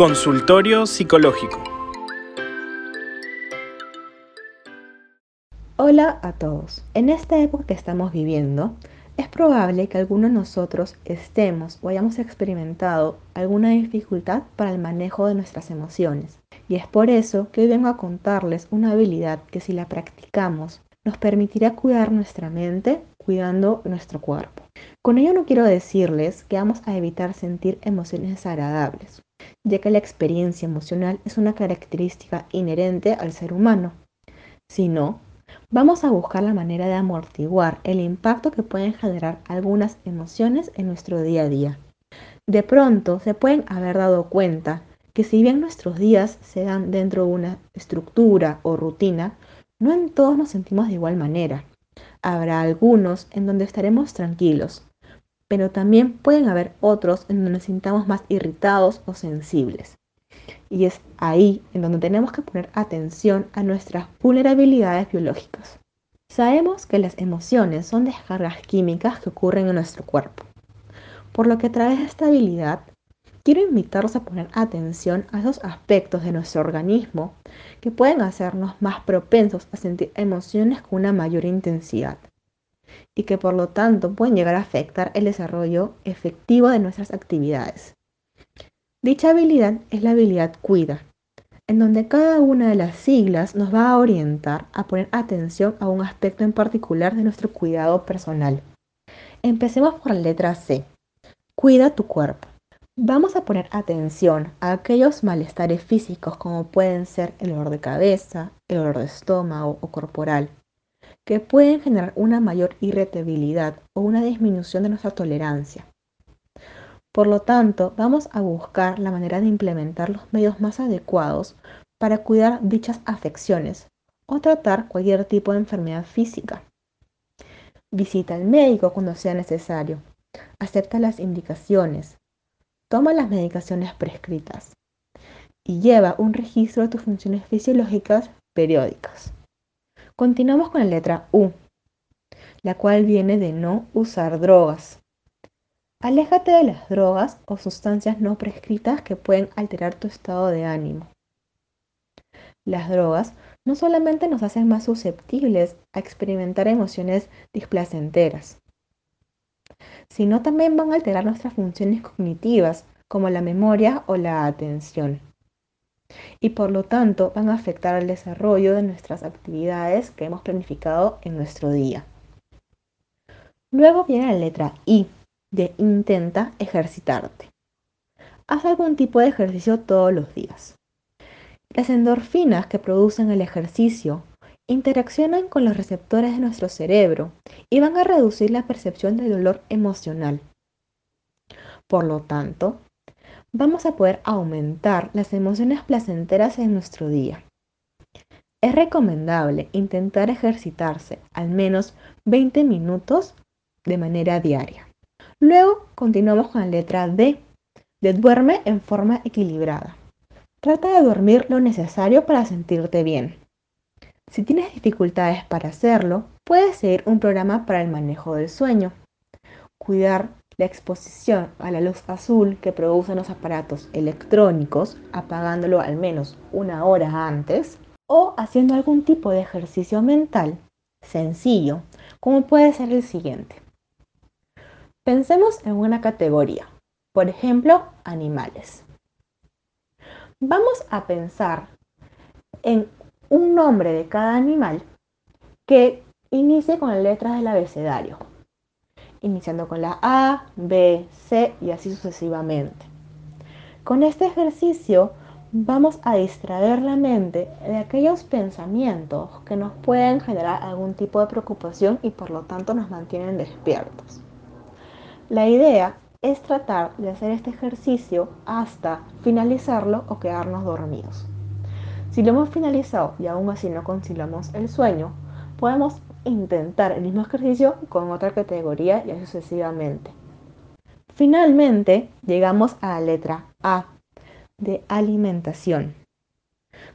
Consultorio Psicológico. Hola a todos. En esta época que estamos viviendo, es probable que algunos de nosotros estemos o hayamos experimentado alguna dificultad para el manejo de nuestras emociones. Y es por eso que hoy vengo a contarles una habilidad que si la practicamos nos permitirá cuidar nuestra mente cuidando nuestro cuerpo. Con ello no quiero decirles que vamos a evitar sentir emociones desagradables, ya que la experiencia emocional es una característica inherente al ser humano, sino vamos a buscar la manera de amortiguar el impacto que pueden generar algunas emociones en nuestro día a día. De pronto se pueden haber dado cuenta que si bien nuestros días se dan dentro de una estructura o rutina, no en todos nos sentimos de igual manera. Habrá algunos en donde estaremos tranquilos, pero también pueden haber otros en donde nos sintamos más irritados o sensibles. Y es ahí en donde tenemos que poner atención a nuestras vulnerabilidades biológicas. Sabemos que las emociones son descargas químicas que ocurren en nuestro cuerpo, por lo que a través de esta habilidad quiero invitarlos a poner atención a esos aspectos de nuestro organismo que pueden hacernos más propensos a sentir emociones con una mayor intensidad y que por lo tanto pueden llegar a afectar el desarrollo efectivo de nuestras actividades. Dicha habilidad es la habilidad cuida, en donde cada una de las siglas nos va a orientar a poner atención a un aspecto en particular de nuestro cuidado personal. Empecemos por la letra C. Cuida tu cuerpo. Vamos a poner atención a aquellos malestares físicos como pueden ser el dolor de cabeza, el dolor de estómago o corporal, que pueden generar una mayor irritabilidad o una disminución de nuestra tolerancia. Por lo tanto, vamos a buscar la manera de implementar los medios más adecuados para cuidar dichas afecciones o tratar cualquier tipo de enfermedad física. Visita al médico cuando sea necesario. Acepta las indicaciones toma las medicaciones prescritas y lleva un registro de tus funciones fisiológicas periódicas. Continuamos con la letra U, la cual viene de no usar drogas. Aléjate de las drogas o sustancias no prescritas que pueden alterar tu estado de ánimo. Las drogas no solamente nos hacen más susceptibles a experimentar emociones displacenteras, sino también van a alterar nuestras funciones cognitivas, como la memoria o la atención. Y por lo tanto van a afectar el desarrollo de nuestras actividades que hemos planificado en nuestro día. Luego viene la letra I, de intenta ejercitarte. Haz algún tipo de ejercicio todos los días. Las endorfinas que producen el ejercicio interaccionan con los receptores de nuestro cerebro y van a reducir la percepción del dolor emocional. Por lo tanto, vamos a poder aumentar las emociones placenteras en nuestro día. Es recomendable intentar ejercitarse al menos 20 minutos de manera diaria. Luego continuamos con la letra D, de duerme en forma equilibrada. Trata de dormir lo necesario para sentirte bien. Si tienes dificultades para hacerlo, puedes seguir un programa para el manejo del sueño. Cuidar la exposición a la luz azul que producen los aparatos electrónicos, apagándolo al menos una hora antes, o haciendo algún tipo de ejercicio mental sencillo, como puede ser el siguiente. Pensemos en una categoría, por ejemplo, animales. Vamos a pensar en un nombre de cada animal que inicie con las letras del abecedario, iniciando con la A, B, C y así sucesivamente. Con este ejercicio vamos a distraer la mente de aquellos pensamientos que nos pueden generar algún tipo de preocupación y por lo tanto nos mantienen despiertos. La idea es tratar de hacer este ejercicio hasta finalizarlo o quedarnos dormidos. Si lo hemos finalizado y aún así no conciliamos el sueño, podemos intentar el mismo ejercicio con otra categoría y así sucesivamente. Finalmente, llegamos a la letra A de alimentación.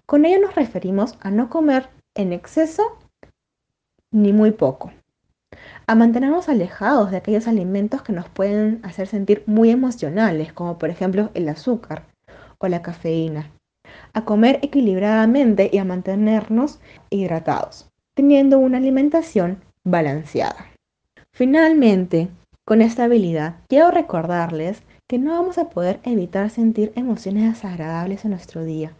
Con ello nos referimos a no comer en exceso ni muy poco, a mantenernos alejados de aquellos alimentos que nos pueden hacer sentir muy emocionales, como por ejemplo el azúcar, o la cafeína, a comer equilibradamente y a mantenernos hidratados, teniendo una alimentación balanceada. Finalmente, con esta habilidad, quiero recordarles que no vamos a poder evitar sentir emociones desagradables en nuestro día,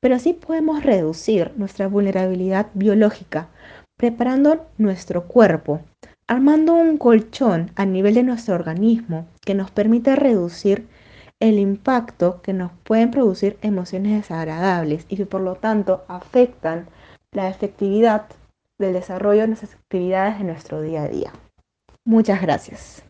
pero sí podemos reducir nuestra vulnerabilidad biológica preparando nuestro cuerpo, armando un colchón a nivel de nuestro organismo que nos permite reducir el impacto que nos pueden producir emociones desagradables y que por lo tanto afectan la efectividad del desarrollo de nuestras actividades en nuestro día a día. Muchas gracias.